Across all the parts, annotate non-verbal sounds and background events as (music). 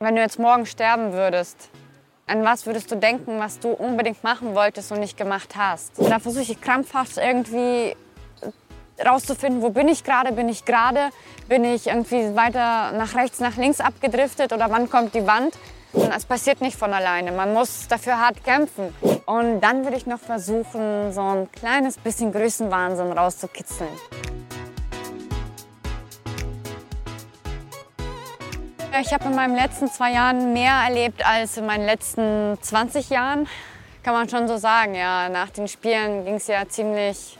Wenn du jetzt morgen sterben würdest, an was würdest du denken, was du unbedingt machen wolltest und nicht gemacht hast? Und da versuche ich krampfhaft irgendwie rauszufinden, wo bin ich gerade, bin ich gerade, bin ich irgendwie weiter nach rechts, nach links abgedriftet oder wann kommt die Wand? Und es passiert nicht von alleine, man muss dafür hart kämpfen. Und dann würde ich noch versuchen, so ein kleines bisschen Größenwahnsinn rauszukitzeln. Ich habe in meinen letzten zwei Jahren mehr erlebt als in meinen letzten 20 Jahren. Kann man schon so sagen, ja. Nach den Spielen ging es ja ziemlich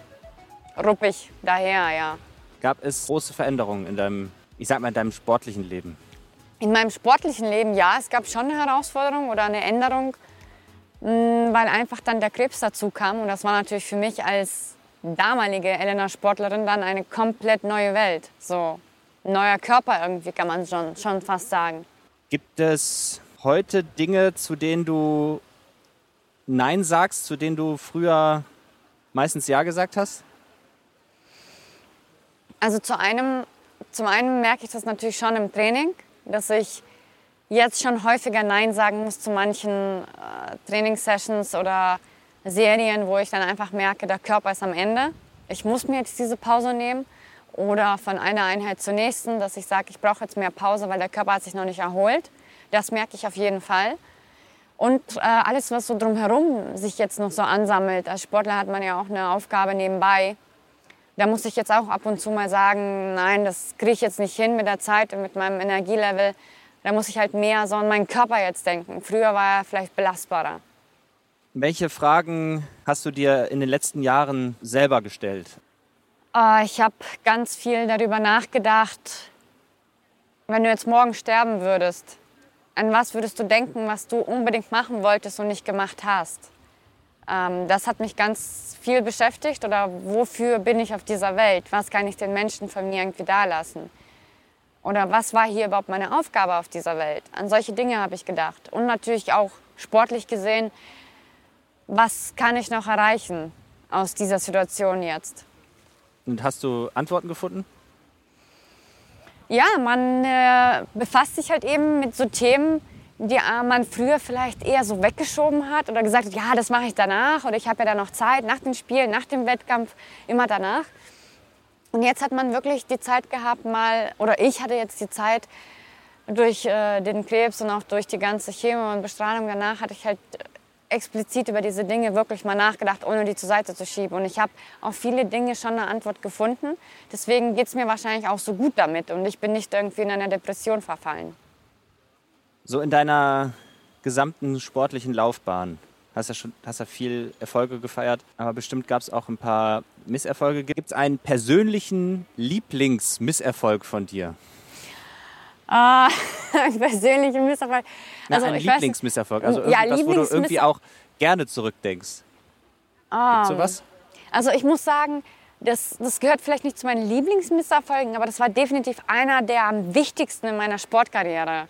ruppig daher, ja. Gab es große Veränderungen in deinem, ich sag mal, in deinem sportlichen Leben? In meinem sportlichen Leben, ja, es gab schon eine Herausforderung oder eine Änderung, mm, weil einfach dann der Krebs dazu kam. Und das war natürlich für mich als damalige Elena Sportlerin dann eine komplett neue Welt. So, neuer Körper irgendwie, kann man schon, schon fast sagen. Gibt es heute Dinge, zu denen du Nein sagst, zu denen du früher meistens Ja gesagt hast? Also zu einem, zum einen merke ich das natürlich schon im Training, dass ich jetzt schon häufiger Nein sagen muss zu manchen äh, Trainingssessions oder Serien, wo ich dann einfach merke, der Körper ist am Ende. Ich muss mir jetzt diese Pause nehmen oder von einer Einheit zur nächsten, dass ich sage, ich brauche jetzt mehr Pause, weil der Körper hat sich noch nicht erholt. Das merke ich auf jeden Fall. Und äh, alles, was so drumherum sich jetzt noch so ansammelt. Als Sportler hat man ja auch eine Aufgabe nebenbei. Da muss ich jetzt auch ab und zu mal sagen, nein, das kriege ich jetzt nicht hin mit der Zeit und mit meinem Energielevel. Da muss ich halt mehr so an meinen Körper jetzt denken. Früher war er vielleicht belastbarer. Welche Fragen hast du dir in den letzten Jahren selber gestellt? Äh, ich habe ganz viel darüber nachgedacht, wenn du jetzt morgen sterben würdest, an was würdest du denken, was du unbedingt machen wolltest und nicht gemacht hast? Ähm, das hat mich ganz viel beschäftigt oder wofür bin ich auf dieser Welt? Was kann ich den Menschen von mir irgendwie dalassen? Oder was war hier überhaupt meine Aufgabe auf dieser Welt? An solche Dinge habe ich gedacht. Und natürlich auch sportlich gesehen, was kann ich noch erreichen aus dieser Situation jetzt? Und hast du Antworten gefunden? Ja, man äh, befasst sich halt eben mit so Themen, die äh, man früher vielleicht eher so weggeschoben hat oder gesagt hat, ja, das mache ich danach oder ich habe ja da noch Zeit nach dem Spiel, nach dem Wettkampf, immer danach. Und jetzt hat man wirklich die Zeit gehabt, mal, oder ich hatte jetzt die Zeit, durch äh, den Krebs und auch durch die ganze Chemo und Bestrahlung danach hatte ich halt explizit über diese Dinge wirklich mal nachgedacht, ohne die zur Seite zu schieben. Und ich habe auf viele Dinge schon eine Antwort gefunden. Deswegen geht es mir wahrscheinlich auch so gut damit und ich bin nicht irgendwie in einer Depression verfallen. So in deiner gesamten sportlichen Laufbahn hast ja schon hast ja viel Erfolge gefeiert, aber bestimmt gab es auch ein paar Misserfolge. Gibt es einen persönlichen Lieblingsmisserfolg von dir? Ah, (laughs) ein persönlicher Misserfolg. Also, Na, ein Lieblingsmisserfolg. Also irgendwas, ja, Lieblings wo du irgendwie auch gerne zurückdenkst. Ah, Gibt's sowas? Also ich muss sagen, das, das gehört vielleicht nicht zu meinen Lieblingsmisserfolgen, aber das war definitiv einer der am wichtigsten in meiner Sportkarriere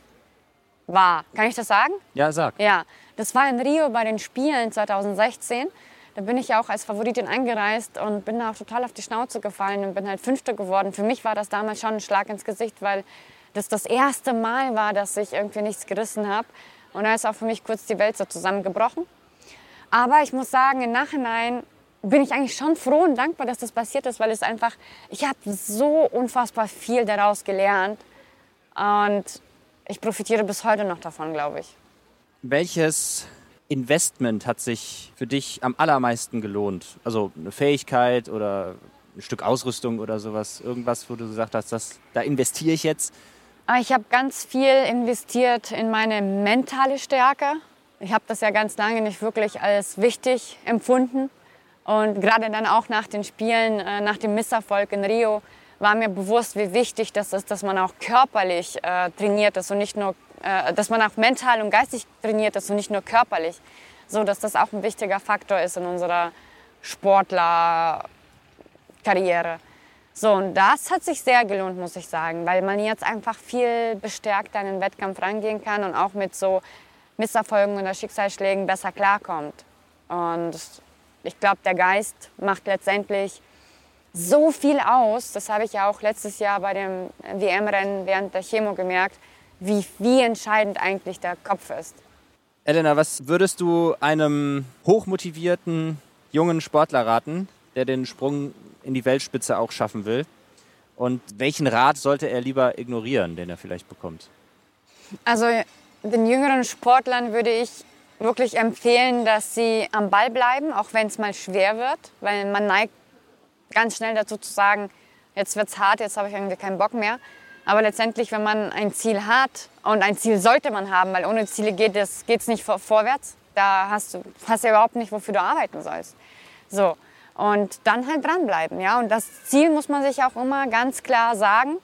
war. Kann ich das sagen? Ja, sag. Ja, das war in Rio bei den Spielen 2016. Da bin ich ja auch als Favoritin eingereist und bin da auch total auf die Schnauze gefallen und bin halt Fünfte geworden. Für mich war das damals schon ein Schlag ins Gesicht, weil das das erste Mal war, dass ich irgendwie nichts gerissen habe. Und da ist auch für mich kurz die Welt so zusammengebrochen. Aber ich muss sagen, im Nachhinein bin ich eigentlich schon froh und dankbar, dass das passiert ist, weil es einfach, ich habe so unfassbar viel daraus gelernt. Und ich profitiere bis heute noch davon, glaube ich. Welches Investment hat sich für dich am allermeisten gelohnt? Also eine Fähigkeit oder ein Stück Ausrüstung oder sowas? Irgendwas, wo du gesagt hast, das, da investiere ich jetzt ich habe ganz viel investiert in meine mentale Stärke. Ich habe das ja ganz lange nicht wirklich als wichtig empfunden. Und gerade dann auch nach den Spielen, äh, nach dem Misserfolg in Rio, war mir bewusst, wie wichtig das ist, dass man auch körperlich äh, trainiert ist und nicht nur, äh, dass man auch mental und geistig trainiert ist und nicht nur körperlich. So, dass das auch ein wichtiger Faktor ist in unserer Sportlerkarriere. So, und das hat sich sehr gelohnt, muss ich sagen, weil man jetzt einfach viel bestärkter an den Wettkampf rangehen kann und auch mit so Misserfolgen oder Schicksalsschlägen besser klarkommt. Und ich glaube, der Geist macht letztendlich so viel aus. Das habe ich ja auch letztes Jahr bei dem WM-Rennen während der Chemo gemerkt, wie, wie entscheidend eigentlich der Kopf ist. Elena, was würdest du einem hochmotivierten jungen Sportler raten, der den Sprung in die Weltspitze auch schaffen will? Und welchen Rat sollte er lieber ignorieren, den er vielleicht bekommt? Also den jüngeren Sportlern würde ich wirklich empfehlen, dass sie am Ball bleiben, auch wenn es mal schwer wird, weil man neigt ganz schnell dazu zu sagen, jetzt wird es hart, jetzt habe ich irgendwie keinen Bock mehr. Aber letztendlich, wenn man ein Ziel hat, und ein Ziel sollte man haben, weil ohne Ziele geht es nicht vor, vorwärts, da hast du hast ja überhaupt nicht, wofür du arbeiten sollst. So, und dann halt dranbleiben. Ja? Und das Ziel muss man sich auch immer ganz klar sagen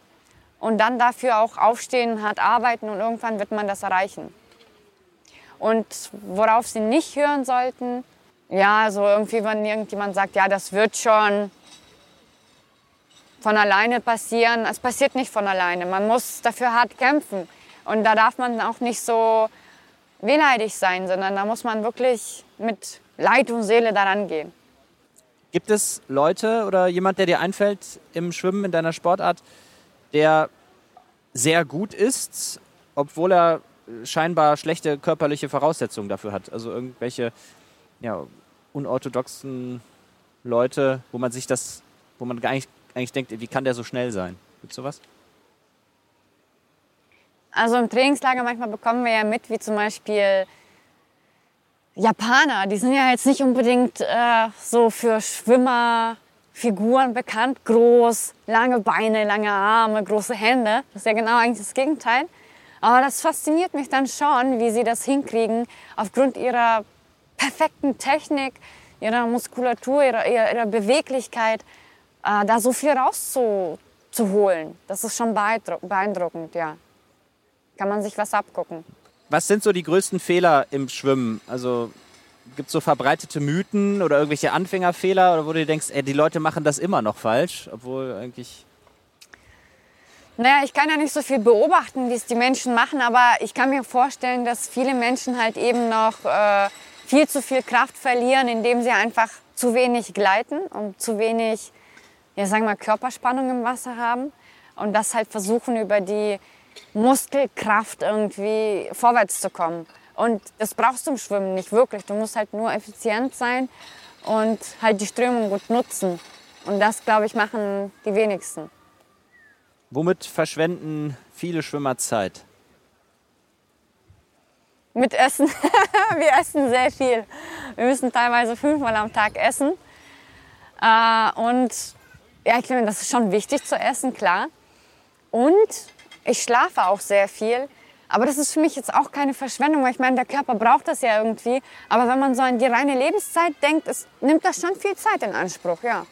und dann dafür auch aufstehen, hart arbeiten und irgendwann wird man das erreichen. Und worauf sie nicht hören sollten, ja, so irgendwie, wenn irgendjemand sagt, ja, das wird schon, von alleine passieren. Es passiert nicht von alleine. Man muss dafür hart kämpfen. Und da darf man auch nicht so wehleidig sein, sondern da muss man wirklich mit Leid und Seele daran gehen. Gibt es Leute oder jemand, der dir einfällt im Schwimmen in deiner Sportart, der sehr gut ist, obwohl er scheinbar schlechte körperliche Voraussetzungen dafür hat? Also irgendwelche ja, unorthodoxen Leute, wo man sich das, wo man nicht eigentlich denkt, wie kann der so schnell sein? Gibt es sowas? Also im Trainingslager manchmal bekommen wir ja mit, wie zum Beispiel Japaner, die sind ja jetzt nicht unbedingt äh, so für Schwimmerfiguren bekannt. Groß, lange Beine, lange Arme, große Hände. Das ist ja genau eigentlich das Gegenteil. Aber das fasziniert mich dann schon, wie sie das hinkriegen, aufgrund ihrer perfekten Technik, ihrer Muskulatur, ihrer, ihrer Beweglichkeit äh, da so viel rauszuholen. Das ist schon beeindruckend, ja. Kann man sich was abgucken. Was sind so die größten Fehler im Schwimmen? Also gibt es so verbreitete Mythen oder irgendwelche Anfängerfehler oder wo du denkst, ey, die Leute machen das immer noch falsch, obwohl eigentlich. Naja, ich kann ja nicht so viel beobachten, wie es die Menschen machen, aber ich kann mir vorstellen, dass viele Menschen halt eben noch äh, viel zu viel Kraft verlieren, indem sie einfach zu wenig gleiten und zu wenig ja, sagen wir, Körperspannung im Wasser haben und das halt versuchen, über die Muskelkraft irgendwie vorwärts zu kommen. Und das brauchst du im Schwimmen nicht wirklich. Du musst halt nur effizient sein und halt die Strömung gut nutzen. Und das, glaube ich, machen die wenigsten. Womit verschwenden viele Schwimmer Zeit? Mit Essen. (laughs) Wir essen sehr viel. Wir müssen teilweise fünfmal am Tag essen. Äh, und ja, ich finde, das ist schon wichtig zu essen, klar. Und ich schlafe auch sehr viel. Aber das ist für mich jetzt auch keine Verschwendung, weil ich meine, der Körper braucht das ja irgendwie. Aber wenn man so an die reine Lebenszeit denkt, es nimmt das schon viel Zeit in Anspruch, ja.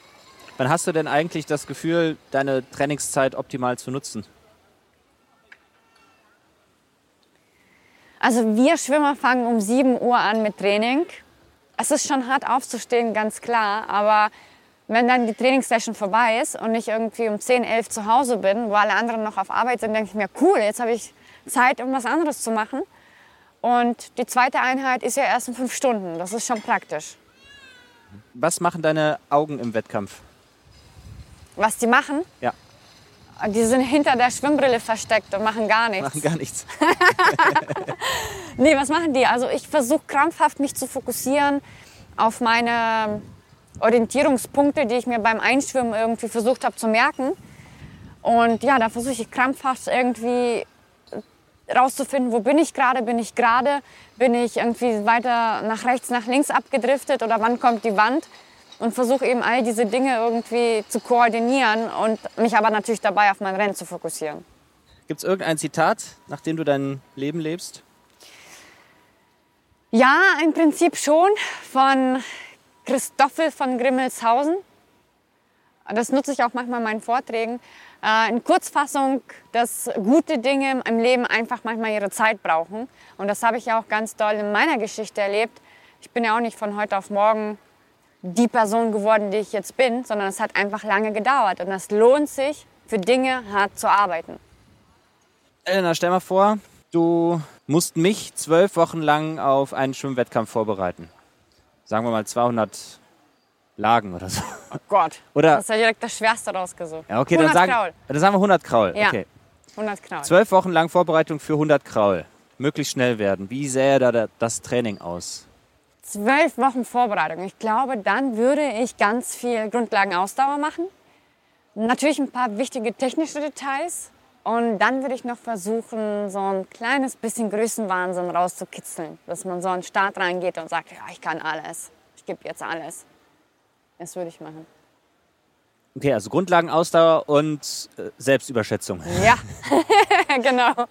Wann hast du denn eigentlich das Gefühl, deine Trainingszeit optimal zu nutzen? Also wir Schwimmer fangen um 7 Uhr an mit Training. Es ist schon hart aufzustehen, ganz klar, aber wenn dann die Trainingssession vorbei ist und ich irgendwie um 10, 11 zu Hause bin, wo alle anderen noch auf Arbeit sind, denke ich mir, cool, jetzt habe ich Zeit, um was anderes zu machen. Und die zweite Einheit ist ja erst in fünf Stunden. Das ist schon praktisch. Was machen deine Augen im Wettkampf? Was die machen? Ja. Die sind hinter der Schwimmbrille versteckt und machen gar nichts. Machen gar nichts. (laughs) nee, was machen die? Also ich versuche krampfhaft mich zu fokussieren auf meine Orientierungspunkte, die ich mir beim Einschwimmen irgendwie versucht habe zu merken. Und ja, da versuche ich krampfhaft irgendwie rauszufinden, wo bin ich gerade, bin ich gerade, bin ich irgendwie weiter nach rechts, nach links abgedriftet oder wann kommt die Wand und versuche eben all diese Dinge irgendwie zu koordinieren und mich aber natürlich dabei auf mein Rennen zu fokussieren. Gibt es irgendein Zitat, nach dem du dein Leben lebst? Ja, im Prinzip schon von Christoffel von Grimmelshausen. Das nutze ich auch manchmal in meinen Vorträgen. Äh, in Kurzfassung, dass gute Dinge im Leben einfach manchmal ihre Zeit brauchen. Und das habe ich ja auch ganz doll in meiner Geschichte erlebt. Ich bin ja auch nicht von heute auf morgen die Person geworden, die ich jetzt bin, sondern es hat einfach lange gedauert. Und es lohnt sich, für Dinge hart zu arbeiten. Elena, stell mal vor, du musst mich zwölf Wochen lang auf einen Schwimmwettkampf vorbereiten sagen wir mal 200 Lagen oder so. Oh Gott. Oder, das ist ja direkt das Schwerste rausgesucht. Ja, okay, dann sagen, dann sagen wir 100 Kraul. Ja. Okay. 100 Kraul. Zwölf Wochen lang Vorbereitung für 100 Kraul. Möglichst schnell werden. Wie sähe da das Training aus? Zwölf Wochen Vorbereitung. Ich glaube, dann würde ich ganz viel Grundlagenausdauer machen. Natürlich ein paar wichtige technische Details. Und dann würde ich noch versuchen, so ein kleines bisschen Größenwahnsinn rauszukitzeln. Dass man so an den Start reingeht und sagt, ja, ich kann alles. Ich gebe jetzt alles. Das würde ich machen. Okay, also Grundlagenausdauer und äh, Selbstüberschätzung. Ja, (laughs) genau.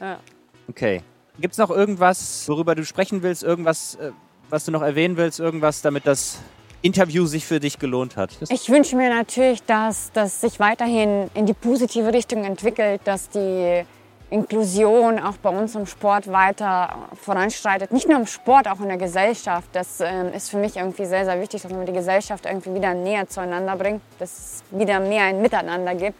Ja. Okay. Gibt es noch irgendwas, worüber du sprechen willst? Irgendwas, äh, was du noch erwähnen willst? Irgendwas, damit das Interview sich für dich gelohnt hat? Ich wünsche mir natürlich, dass das sich weiterhin in die positive Richtung entwickelt, dass die Inklusion auch bei uns im Sport weiter voranschreitet. Nicht nur im Sport, auch in der Gesellschaft. Das ähm, ist für mich irgendwie sehr, sehr wichtig, dass man die Gesellschaft irgendwie wieder näher zueinander bringt, dass es wieder mehr ein Miteinander gibt.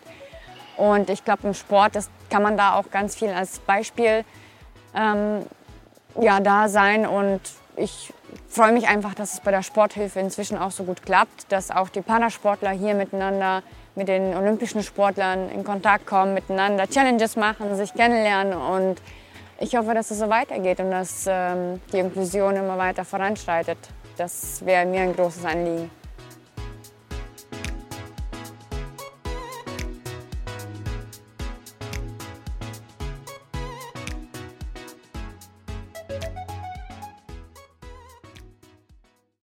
Und ich glaube, im Sport das kann man da auch ganz viel als Beispiel ähm, ja, da sein. Und ich freue mich einfach, dass es bei der Sporthilfe inzwischen auch so gut klappt, dass auch die Parasportler hier miteinander mit den olympischen Sportlern in Kontakt kommen, miteinander Challenges machen, sich kennenlernen und ich hoffe, dass es so weitergeht und dass ähm, die Inklusion immer weiter voranschreitet. Das wäre mir ein großes Anliegen.